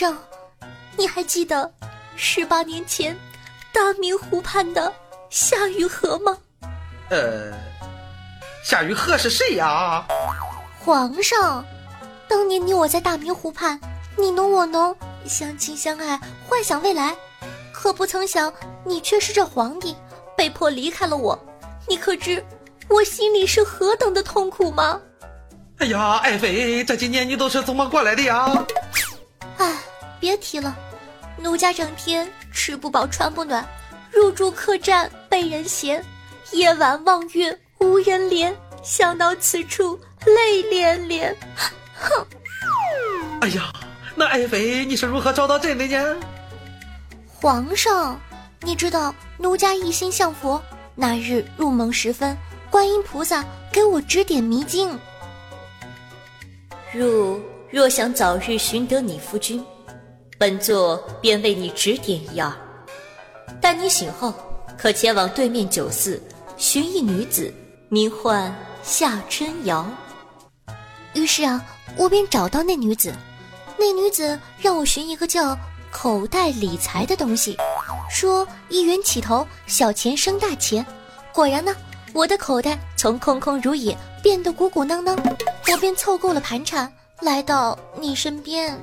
上，你还记得十八年前大明湖畔的夏雨荷吗？呃，夏雨荷是谁呀？皇上，当年你我在大明湖畔，你侬我侬，相亲相爱，幻想未来，可不曾想你却是这皇帝，被迫离开了我，你可知我心里是何等的痛苦吗？哎呀，爱妃，这几年你都是怎么过来的呀？唉，别提了，奴家整天吃不饱穿不暖，入住客栈被人嫌，夜晚望月无人怜，想到此处泪连连。哼！哎呀，那爱妃你是如何找到朕的呢？皇上，你知道奴家一心向佛，那日入梦时分，观音菩萨给我指点迷津。汝若想早日寻得你夫君，本座便为你指点一二。待你醒后，可前往对面酒肆寻一女子，名唤夏春瑶。于是啊，我便找到那女子。那女子让我寻一个叫口袋理财的东西，说一元起头，小钱生大钱。果然呢，我的口袋从空空如也变得鼓鼓囊囊。我便凑够了盘缠，来到你身边。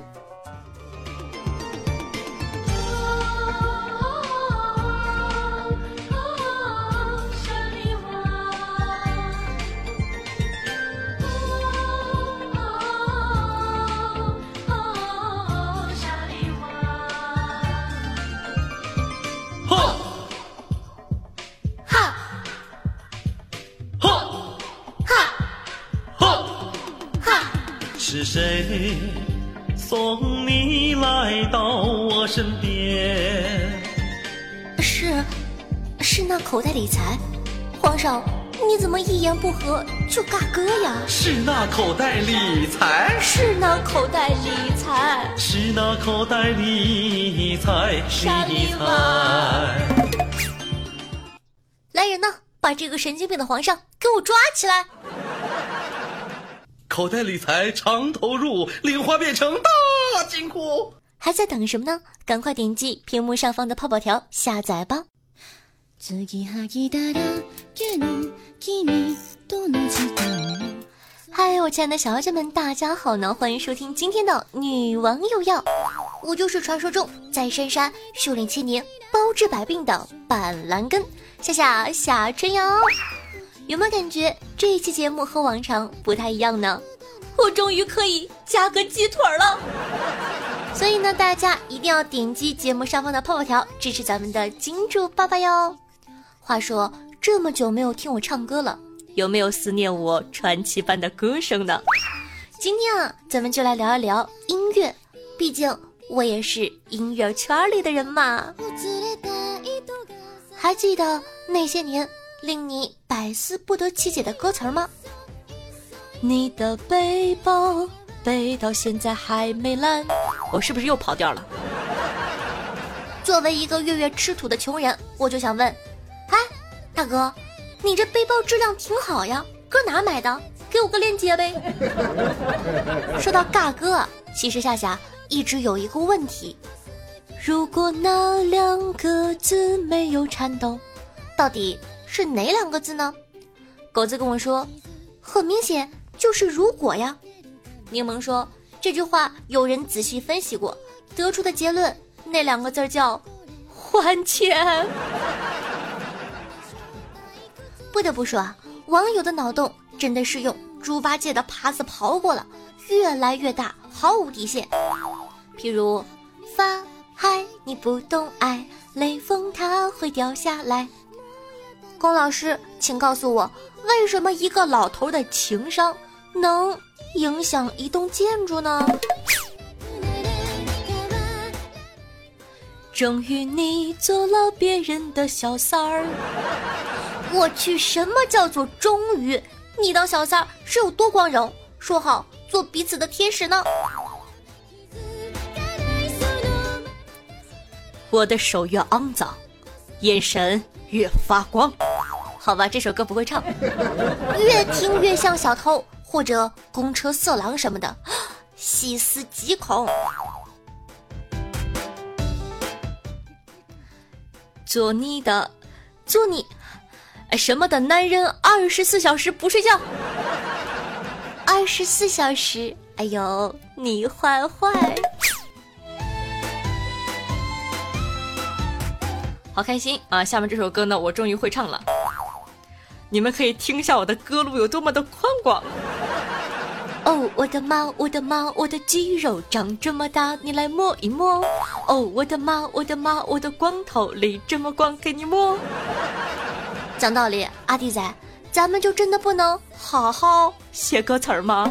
谁送你来到我身边？是，是那口袋理财。皇上，你怎么一言不合就尬歌呀？是那口袋理财，是那口袋理财，是那口袋理财，理财。来人呐，把这个神经病的皇上给我抓起来！口袋理财常投入，零花变成大金库。还在等什么呢？赶快点击屏幕上方的泡泡条下载吧。嗨，我亲爱的小妖精们，大家好呢！欢迎收听今天的女王又要。我就是传说中在深山修炼千年、包治百病的板蓝根，夏夏夏春瑶。有没有感觉这一期节目和往常不太一样呢？我终于可以加个鸡腿了，所以呢，大家一定要点击节目上方的泡泡条支持咱们的金主爸爸哟。话说这么久没有听我唱歌了，有没有思念我传奇般的歌声呢？今天啊，咱们就来聊一聊音乐，毕竟我也是音乐圈里的人嘛。还记得那些年？令你百思不得其解的歌词吗？你的背包背到现在还没烂，我是不是又跑调了？作为一个月月吃土的穷人，我就想问，哎，大哥，你这背包质量挺好呀，搁哪买的？给我个链接呗。说到尬歌，其实夏夏一直有一个问题：如果那两个字没有颤抖，到底？是哪两个字呢？狗子跟我说，很明显就是如果呀。柠檬说这句话有人仔细分析过，得出的结论那两个字叫还钱。不得不说啊，网友的脑洞真的是用猪八戒的耙子刨过了，越来越大，毫无底线。譬如发嗨，你不懂爱，雷锋它会掉下来。龚老师，请告诉我，为什么一个老头的情商能影响一栋建筑呢？终于你做了别人的小三儿。我去，什么叫做终于？你当小三儿是有多光荣？说好做彼此的天使呢？我的手越肮脏，眼神越发光。好吧这首歌不会唱。越听越像小偷或者公车色狼什么的。细思极恐。做你的做你什么的男人二十四小时不睡觉？二十四小时哎呦你坏坏。好开心。啊下面这首歌呢我终于会唱了。你们可以听一下我的歌路有多么的宽广。哦，我的妈，我的妈，我的肌肉长这么大，你来摸一摸。哦，我的妈，我的妈，我的光头里这么光，给你摸。讲道理，阿弟仔，咱们就真的不能好好写歌词儿吗？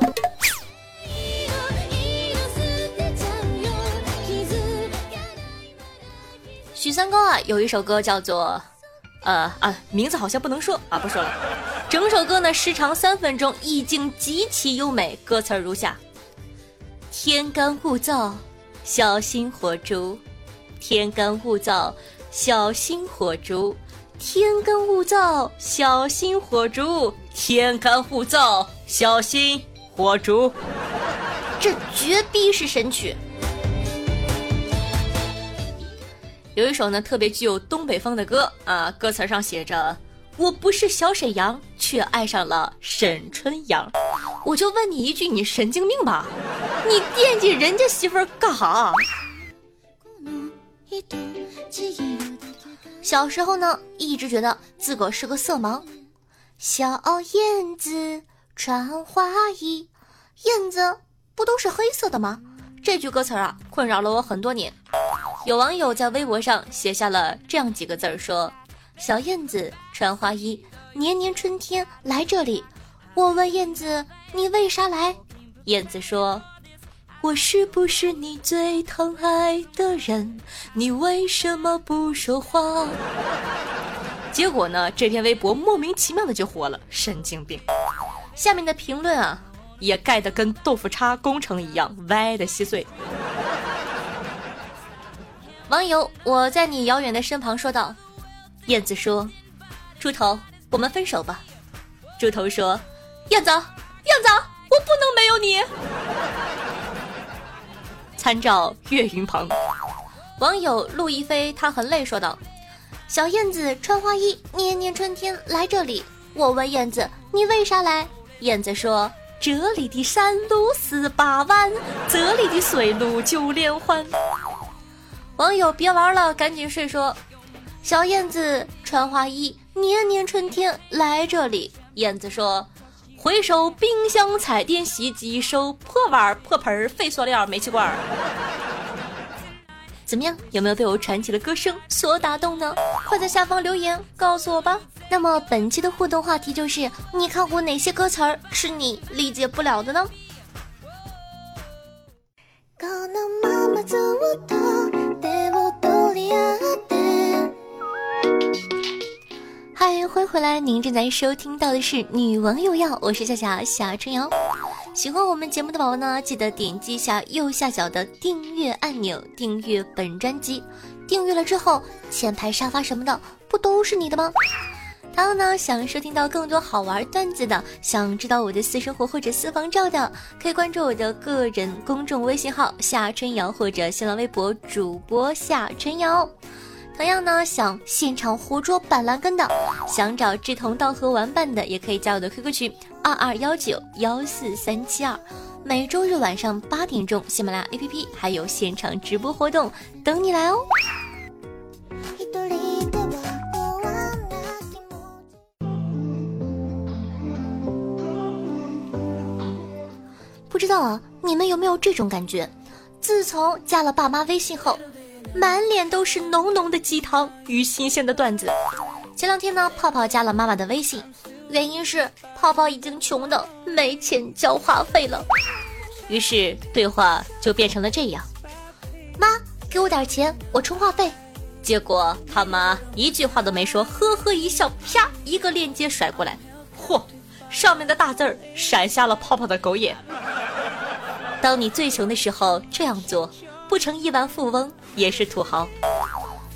许三高啊，有一首歌叫做。呃啊，名字好像不能说啊，不说了。整首歌呢时长三分钟，意境极其优美。歌词如下：天干物燥，小心火烛；天干物燥，小心火烛；天干物燥，小心火烛；天干物燥，小心火烛。这绝逼是神曲。有一首呢特别具有东北风的歌啊，歌词上写着：“我不是小沈阳，却爱上了沈春阳。”我就问你一句，你神经病吧？你惦记人家媳妇儿干哈？小时候呢，一直觉得自个是个色盲。小燕子穿花衣，燕子不都是黑色的吗？这句歌词啊，困扰了我很多年。有网友在微博上写下了这样几个字儿，说：“小燕子穿花衣，年年春天来这里。我问燕子，你为啥来？燕子说：我是不是你最疼爱的人？你为什么不说话？结果呢，这篇微博莫名其妙的就火了，神经病。下面的评论啊，也盖得跟豆腐渣工程一样，歪的稀碎。”网友，我在你遥远的身旁说道。燕子说：“猪头，我们分手吧。”猪头说：“燕子，燕子，我不能没有你。”参照岳云鹏。网友陆亦飞，他很累，说道：“小燕子穿花衣，年年春天来这里。我问燕子，你为啥来？燕子说：这里的山路十八弯，这里的水路九连环。”网友别玩了，赶紧睡。说，小燕子穿花衣，年年春天来这里。燕子说，回收冰箱、彩电、洗衣机，收破碗、破盆、废塑料、煤气罐。怎么样？有没有被我传奇的歌声所打动呢？快在下方留言告诉我吧。那么本期的互动话题就是：你看过哪些歌词儿是你理解不了的呢？嗨，欢迎回来！您正在收听到的是《女王有药》，我是夏夏夏春瑶。喜欢我们节目的宝宝呢，记得点击一下右下角的订阅按钮，订阅本专辑。订阅了之后，前排沙发什么的不都是你的吗？还有呢，想收听到更多好玩段子的，想知道我的私生活或者私房照的，可以关注我的个人公众微信号夏春瑶或者新浪微博主播夏春瑶。同样呢，想现场活捉板蓝根的，想找志同道合玩伴的，也可以加我的 QQ 群二二幺九幺四三七二。每周日晚上八点钟，喜马拉雅 APP 还有现场直播活动等你来哦。知道啊，你们有没有这种感觉？自从加了爸妈微信后，满脸都是浓浓的鸡汤与新鲜的段子。前两天呢，泡泡加了妈妈的微信，原因是泡泡已经穷的没钱交话费了。于是对话就变成了这样：妈，给我点钱，我充话费。结果他妈一句话都没说，呵呵一笑，啪，一个链接甩过来，嚯，上面的大字儿闪瞎了泡泡的狗眼。当你最穷的时候这样做，不成亿万富翁也是土豪。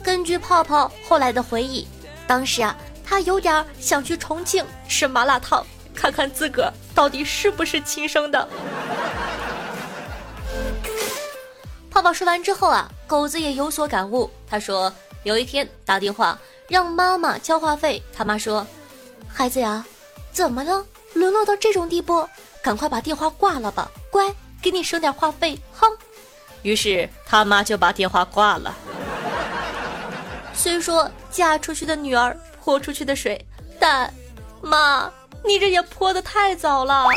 根据泡泡后来的回忆，当时啊，他有点想去重庆吃麻辣烫，看看自个儿到底是不是亲生的。泡泡说完之后啊，狗子也有所感悟，他说：“有一天打电话让妈妈交话费，他妈说：“孩子呀，怎么了？沦落到这种地步，赶快把电话挂了吧，乖，给你省点话费。”哼。于是他妈就把电话挂了。虽说嫁出去的女儿泼出去的水，但妈，你这也泼的太早了。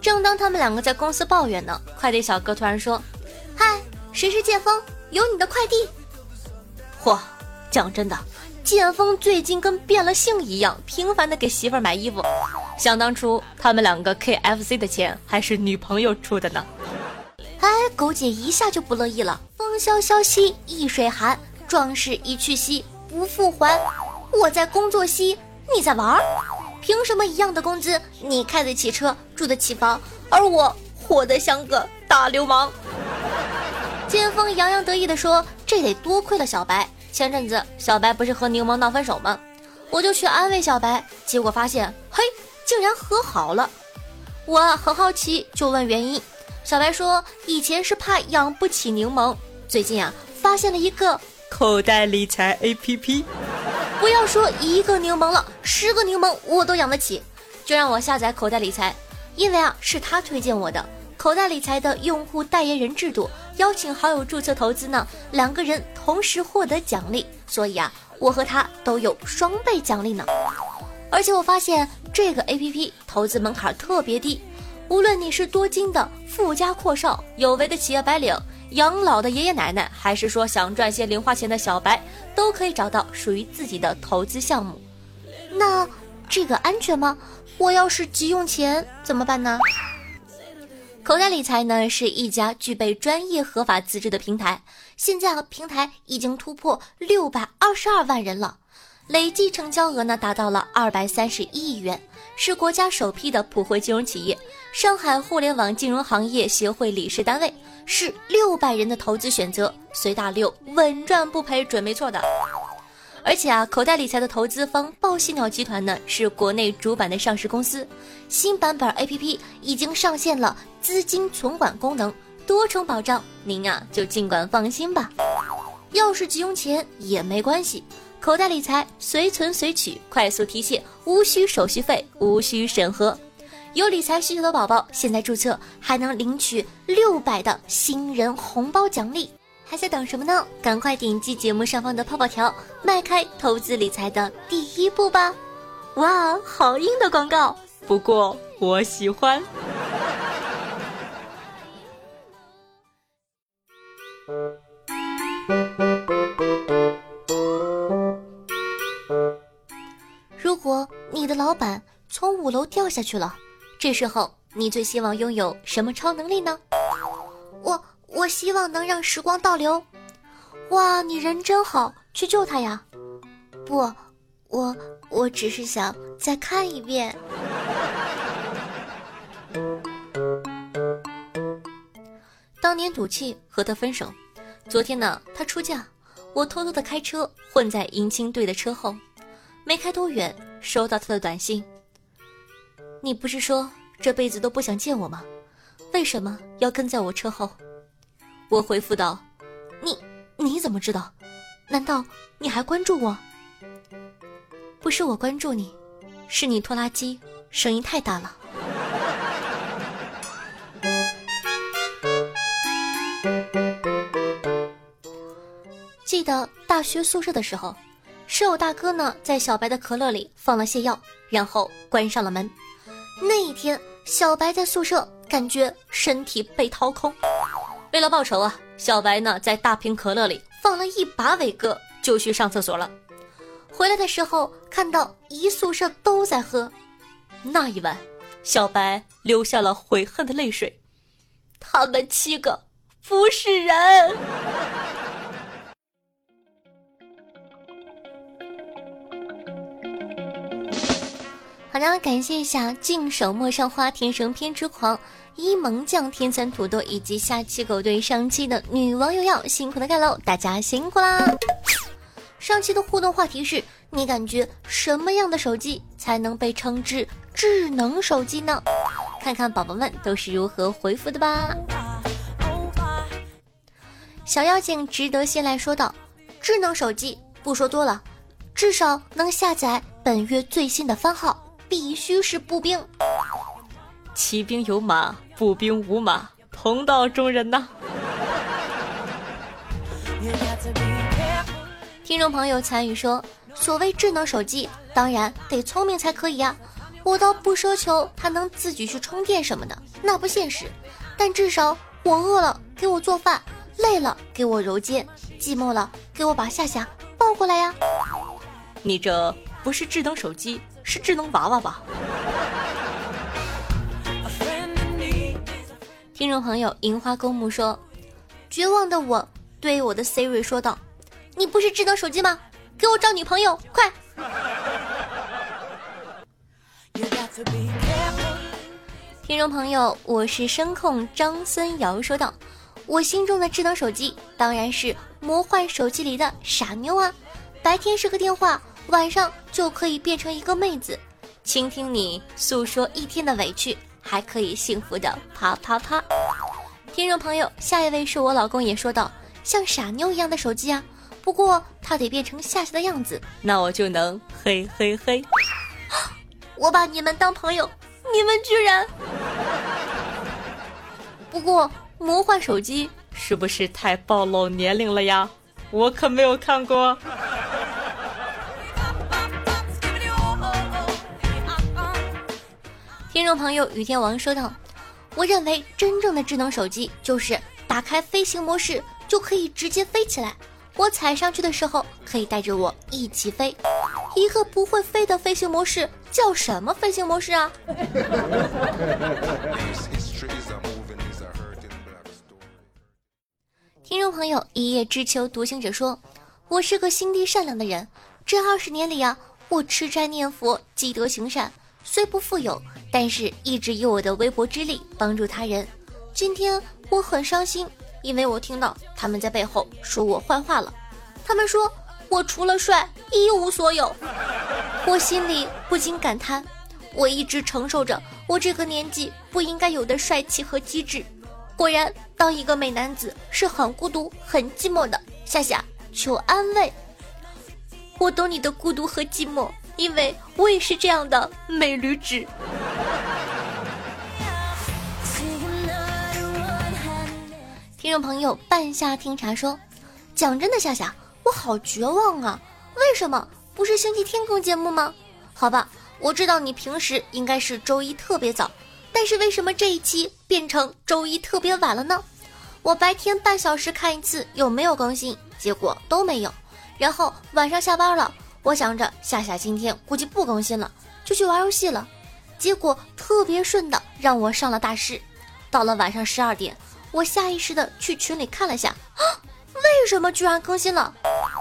正当他们两个在公司抱怨呢，快递小哥突然说：“嗨，谁是剑锋？有你的快递。”嚯，讲真的，剑锋最近跟变了性一样，频繁的给媳妇儿买衣服。想当初他们两个 KFC 的钱还是女朋友出的呢。哎，狗姐一下就不乐意了。风萧萧兮易水寒，壮士一去兮不复还。我在工作兮，你在玩儿。凭什么一样的工资，你开得起车，住得起房，而我活得像个大流氓？剑锋洋洋得意地说：“这得多亏了小白。前阵子小白不是和柠檬闹分手吗？我就去安慰小白，结果发现，嘿，竟然和好了。我很好奇，就问原因。小白说，以前是怕养不起柠檬，最近啊，发现了一个口袋理财 APP。”不要说一个柠檬了，十个柠檬我都养得起，就让我下载口袋理财，因为啊是他推荐我的。口袋理财的用户代言人制度，邀请好友注册投资呢，两个人同时获得奖励，所以啊我和他都有双倍奖励呢。而且我发现这个 APP 投资门槛特别低，无论你是多金的富家阔少，有为的企业白领。养老的爷爷奶奶，还是说想赚些零花钱的小白，都可以找到属于自己的投资项目。那这个安全吗？我要是急用钱怎么办呢？口袋理财呢是一家具备专业合法资质的平台，现在啊平台已经突破六百二十二万人了，累计成交额呢达到了二百三十亿元。是国家首批的普惠金融企业，上海互联网金融行业协会理事单位，是六百人的投资选择，随大流，稳赚不赔，准没错的。而且啊，口袋理财的投资方报喜鸟集团呢，是国内主板的上市公司，新版本 APP 已经上线了资金存管功能，多重保障，您啊就尽管放心吧。要是急用钱也没关系。口袋理财随存随取，快速提现，无需手续费，无需审核。有理财需求的宝宝，现在注册还能领取六百的新人红包奖励，还在等什么呢？赶快点击节目上方的泡泡条，迈开投资理财的第一步吧！哇，好硬的广告，不过我喜欢。如果你的老板从五楼掉下去了，这时候你最希望拥有什么超能力呢？我我希望能让时光倒流。哇，你人真好，去救他呀！不，我我只是想再看一遍。当年赌气和他分手，昨天呢他出嫁，我偷偷的开车混在迎亲队的车后，没开多远。收到他的短信，你不是说这辈子都不想见我吗？为什么要跟在我车后？我回复道：“你你怎么知道？难道你还关注我？不是我关注你，是你拖拉机声音太大了。”记得大学宿舍的时候。室友大哥呢，在小白的可乐里放了泻药，然后关上了门。那一天，小白在宿舍感觉身体被掏空。为了报仇啊，小白呢在大瓶可乐里放了一把伟哥，就去上厕所了。回来的时候，看到一宿舍都在喝。那一晚，小白流下了悔恨的泪水。他们七个不是人。好的，感谢一下净手陌上花、天生偏执狂、一萌酱、天蚕土豆以及下期狗队上期的女网友要辛苦的盖楼，大家辛苦啦！上期的互动话题是你感觉什么样的手机才能被称之智能手机呢？看看宝宝们都是如何回复的吧。小妖精值得信赖说道：“智能手机不说多了，至少能下载本月最新的番号，必须是步兵。骑兵有马，步兵无马，同道中人呐。”听众朋友参与说：“所谓智能手机，当然得聪明才可以呀。我倒不奢求它能自己去充电什么的，那不现实。但至少我饿了给我做饭，累了给我揉肩，寂寞了给我把夏夏抱过来呀。你这不是智能手机，是智能娃娃吧？”听众朋友樱花公墓说：“绝望的我对我的 Siri 说道。”你不是智能手机吗？给我找女朋友，快！听众朋友，我是声控张孙瑶，说道：“我心中的智能手机当然是魔幻手机里的傻妞啊！白天是个电话，晚上就可以变成一个妹子，倾听你诉说一天的委屈，还可以幸福的啪啪啪。”听众朋友，下一位是我老公也说道：“像傻妞一样的手机啊！”不过他得变成夏夏的样子，那我就能嘿嘿嘿。我把你们当朋友，你们居然…… 不过魔幻手机是不是太暴露年龄了呀？我可没有看过。听众朋友雨天王说道：“我认为真正的智能手机就是打开飞行模式就可以直接飞起来。”我踩上去的时候，可以带着我一起飞。一个不会飞的飞行模式叫什么飞行模式啊？听众朋友，一叶知秋独行者说：“我是个心地善良的人，这二十年里啊，我吃斋念佛，积德行善，虽不富有，但是一直以我的微薄之力帮助他人。今天我很伤心。”因为我听到他们在背后说我坏话了，他们说我除了帅一无所有，我心里不禁感叹，我一直承受着我这个年纪不应该有的帅气和机智。果然，当一个美男子是很孤独、很寂寞的。夏夏，求安慰，我懂你的孤独和寂寞，因为我也是这样的美驴纸。听众朋友，半夏听茶说：“讲真的，夏夏，我好绝望啊！为什么不是星期天更节目吗？好吧，我知道你平时应该是周一特别早，但是为什么这一期变成周一特别晚了呢？我白天半小时看一次有没有更新，结果都没有。然后晚上下班了，我想着夏夏今天估计不更新了，就去玩游戏了，结果特别顺的让我上了大师。到了晚上十二点。”我下意识的去群里看了下，啊，为什么居然更新了？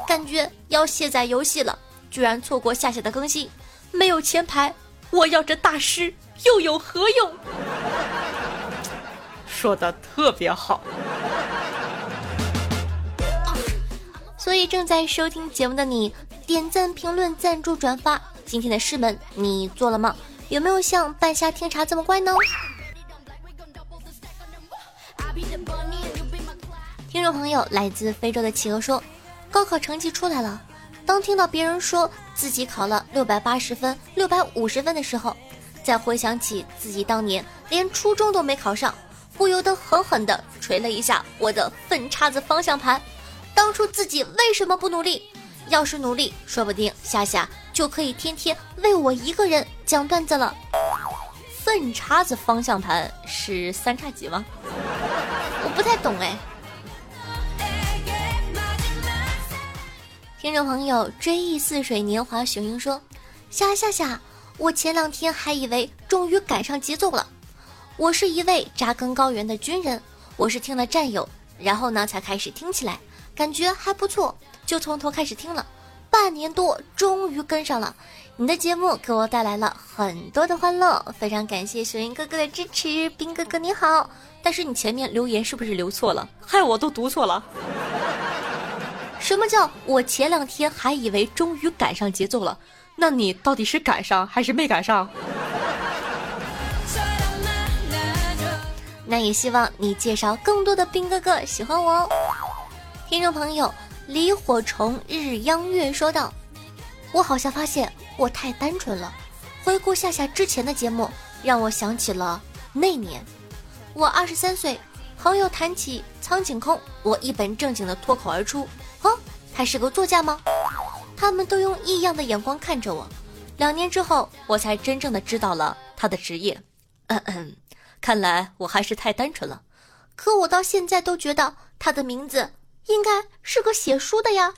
感觉要卸载游戏了，居然错过夏夏的更新，没有前排，我要这大师又有何用？说的特别好。所以正在收听节目的你，点赞、评论、赞助、转发，今天的师门你做了吗？有没有像半夏听茶这么乖呢？听众朋友，来自非洲的企鹅说，高考成绩出来了。当听到别人说自己考了六百八十分、六百五十分的时候，再回想起自己当年连初中都没考上，不由得狠狠地捶了一下我的粪叉子方向盘。当初自己为什么不努力？要是努力，说不定夏夏就可以天天为我一个人讲段子了。粪叉子方向盘是三叉戟吗？我不太懂哎。听众朋友追忆似水年华，雄鹰说：“夏夏夏，我前两天还以为终于赶上节奏了。我是一位扎根高原的军人，我是听了战友，然后呢才开始听起来，感觉还不错，就从头开始听了。半年多，终于跟上了。你的节目给我带来了很多的欢乐，非常感谢雄鹰哥哥的支持。兵哥哥你好，但是你前面留言是不是留错了？害我都读错了。”什么叫我前两天还以为终于赶上节奏了？那你到底是赶上还是没赶上？那也希望你介绍更多的兵哥哥喜欢我哦。听众朋友，离火虫日央月说道：“我好像发现我太单纯了。回顾夏夏之前的节目，让我想起了那年，我二十三岁，朋友谈起苍井空，我一本正经的脱口而出：‘哦，他是个作家吗？’他们都用异样的眼光看着我。两年之后，我才真正的知道了他的职业。嗯嗯，看来我还是太单纯了。可我到现在都觉得他的名字应该是个写书的呀。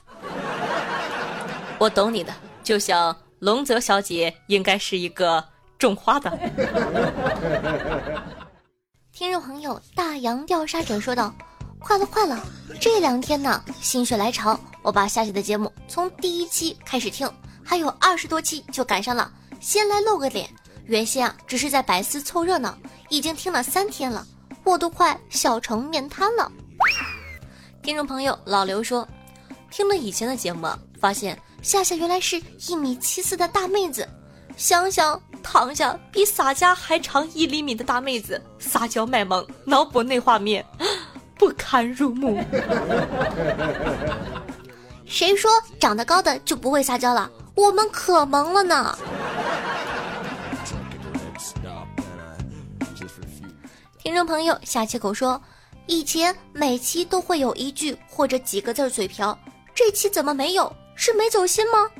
我懂你的，就像龙泽小姐应该是一个种花的。听众朋友，大洋调查者说道：“快了，快了！这两天呢，心血来潮，我把夏夏的节目从第一期开始听，还有二十多期就赶上了。先来露个脸，原先啊只是在百思凑热闹，已经听了三天了，我都快笑成面瘫了。”听众朋友老刘说：“听了以前的节目，发现夏夏原来是一米七四的大妹子，想想。”躺下比洒家还长一厘米的大妹子撒娇卖萌，脑补那画面，不堪入目。谁说长得高的就不会撒娇了？我们可萌了呢！听众朋友夏切口说，以前每期都会有一句或者几个字嘴瓢，这期怎么没有？是没走心吗？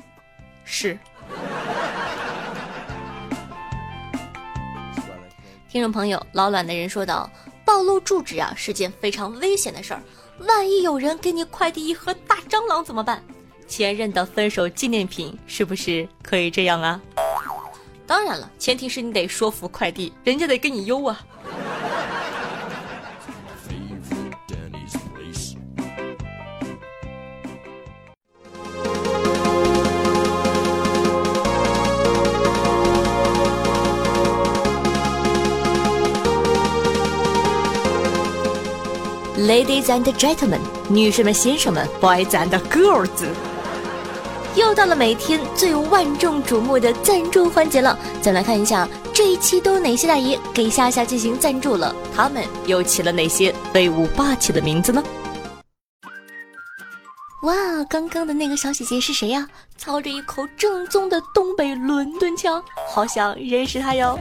是。听众朋友，老卵的人说道：“暴露住址啊是件非常危险的事儿，万一有人给你快递一盒大蟑螂怎么办？前任的分手纪念品是不是可以这样啊？当然了，前提是你得说服快递，人家得给你邮啊。”。Ladies and gentlemen，女士们、先生们，boys and girls，又到了每天最万众瞩目的赞助环节了。再来看一下这一期都有哪些大爷给夏夏进行赞助了，他们又起了哪些威武霸气的名字呢？哇，刚刚的那个小姐姐是谁呀？操着一口正宗的东北伦敦腔，好想认识她哟。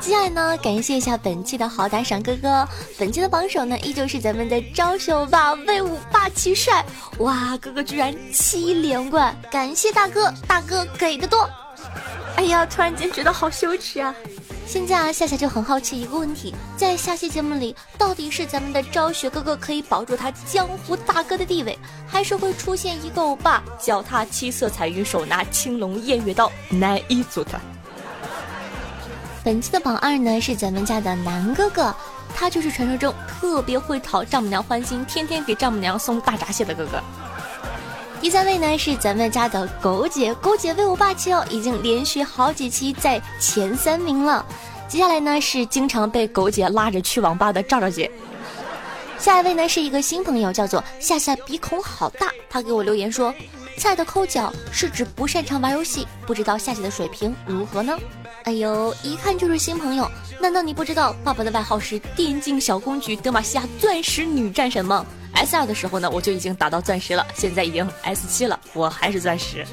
接下来呢，感谢一下本期的好打赏哥哥。本期的榜首呢，依旧是咱们的招秀吧，威武霸气帅。哇，哥哥居然七连冠，感谢大哥，大哥给的多。哎呀，突然间觉得好羞耻啊。现在啊，夏夏就很好奇一个问题，在下期节目里，到底是咱们的昭雪哥哥可以保住他江湖大哥的地位，还是会出现一个欧巴脚踏七色彩云，手拿青龙偃月刀，难以阻断？本期的榜二呢是咱们家的南哥哥，他就是传说中特别会讨丈母娘欢心，天天给丈母娘送大闸蟹的哥哥。第三位呢是咱们家的狗姐，狗姐威武霸气哦，已经连续好几期在前三名了。接下来呢是经常被狗姐拉着去网吧的赵赵姐。下一位呢是一个新朋友，叫做夏夏鼻孔好大，他给我留言说：“菜的抠脚是指不擅长玩游戏，不知道夏夏的水平如何呢？”哎呦，一看就是新朋友，难道你不知道爸爸的外号是电竞小公举德玛西亚钻石女战神吗？S 二的时候呢，我就已经打到钻石了，现在已经 S 七了，我还是钻石，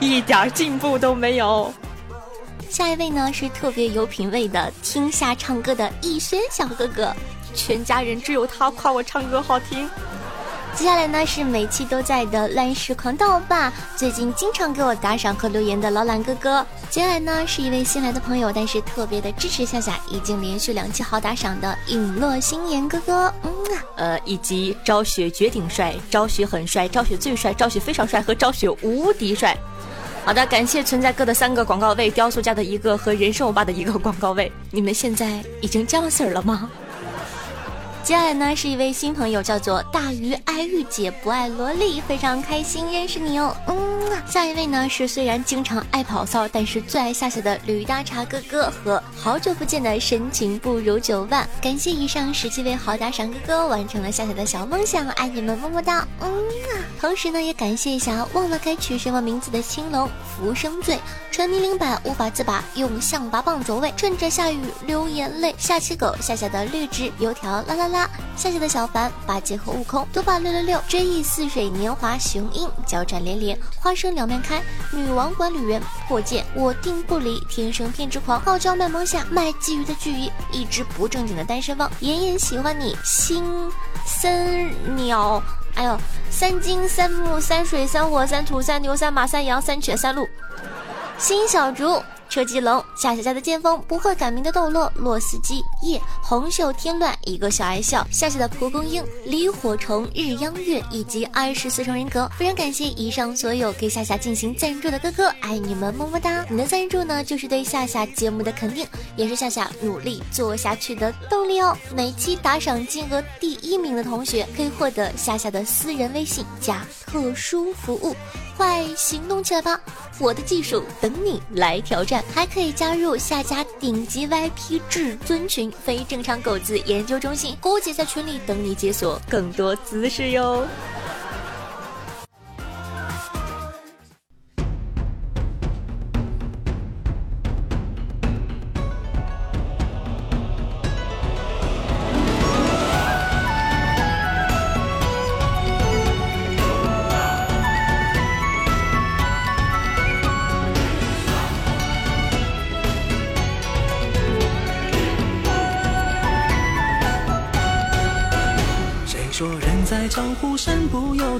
一点进步都没有。下一位呢是特别有品位的听下唱歌的逸轩小哥哥，全家人只有他夸我唱歌好听。接下来呢是每期都在的乱世狂盗霸，最近经常给我打赏和留言的老懒哥哥。接下来呢是一位新来的朋友，但是特别的支持夏夏，已经连续两期好打赏的陨落心言哥哥。嗯啊，呃，以及昭雪绝顶帅、昭雪很帅、昭雪最帅、昭雪非常帅和昭雪无敌帅。好的，感谢存在哥的三个广告位，雕塑家的一个和人生欧巴的一个广告位。你们现在已经降 Sir 了吗？接下来呢是一位新朋友，叫做大鱼爱玉姐不爱萝莉，非常开心认识你哦。嗯，下一位呢是虽然经常爱跑骚，但是最爱夏夏的驴大茶哥哥和好久不见的深情不如九万。感谢以上十七位好打赏哥哥，完成了夏夏的小梦想，爱你们么么哒。嗯啊，同时呢也感谢一下忘了该取什么名字的青龙浮生醉，沉迷零版无法自拔，用象拔蚌走位，趁着下雨流眼泪，下期狗夏夏的绿植油条啦啦。啦啦，夏夏的小凡，八戒和悟空，多宝六六六，追忆似水年华，雄鹰交战连连，花生两面开，女王管理员破剑，我定不离，天生偏执狂，傲娇卖萌下卖鲫鱼的巨鱼，一只不正经的单身汪，妍妍喜欢你，新森鸟，哎呦，三金三木三水三火三土三牛三马三羊三犬三鹿，新小竹。车机龙，夏夏家的剑锋，不会改名的斗洛，洛斯基，夜，红袖添乱，一个小爱笑，夏夏的蒲公英，李火虫，日央月，以及二十四重人格。非常感谢以上所有给夏夏进行赞助的哥哥，爱你们，么么哒！你的赞助呢，就是对夏夏节目的肯定，也是夏夏努力做下去的动力哦。每期打赏金额第一名的同学，可以获得夏夏的私人微信加特殊服务。快行动起来吧！我的技术等你来挑战，还可以加入下家顶级 VIP 至尊群非正常狗子研究中心，姑姐在群里等你解锁更多姿势哟。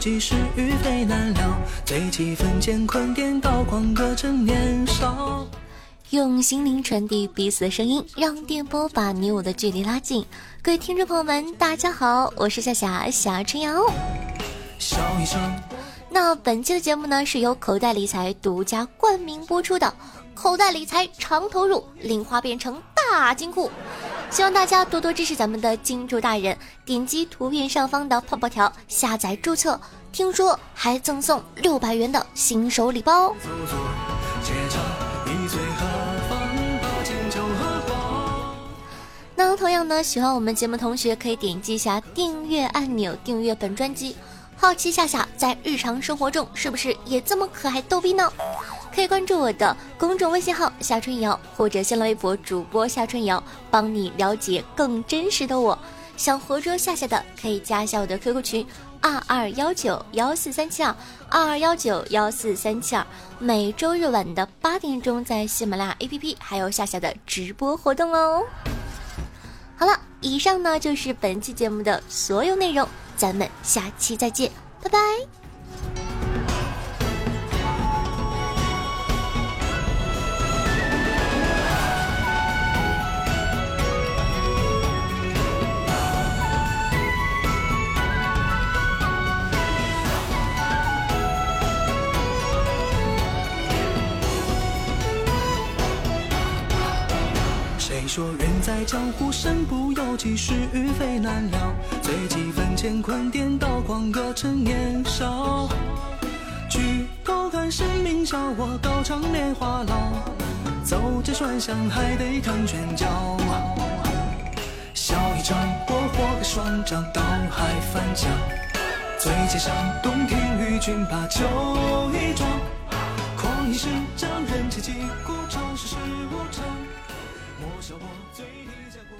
不由己，是与非难料。醉几分乾坤颠倒，狂歌正年少。用心灵传递彼此的声音，让电波把你我的距离拉近。各位听众朋友们，大家好，我是夏夏夏春瑶。笑一声。那本期的节目呢，是由口袋理财独家冠名播出的。口袋理财长投入，零花变成大金库。希望大家多多支持咱们的金主大人，点击图片上方的泡泡条下载注册，听说还赠送六百元的新手礼包。那同样呢，喜欢我们节目同学可以点击一下订阅按钮，订阅本专辑。好奇夏夏在日常生活中是不是也这么可爱逗逼呢？可以关注我的公众微信号夏春瑶，或者新浪微博主播夏春瑶，帮你了解更真实的我。想活捉夏夏的，可以加一下我的 QQ 群二二幺九幺四三七二二二幺九幺四三七二。每周日晚的八点钟，在喜马拉雅 APP 还有夏夏的直播活动哦。好了，以上呢就是本期节目的所有内容。咱们下期再见，拜拜。说人在江湖，身不由己，是与非难料。醉几分乾坤颠倒，狂歌趁年少。举头看生命笑，我高唱年华老。走街串巷，还得看拳脚。笑一场，我活个双掌，倒海翻江。醉街上，洞庭与君把酒一壮。狂一时，将人切记，过场世事无常。笑我醉里江湖。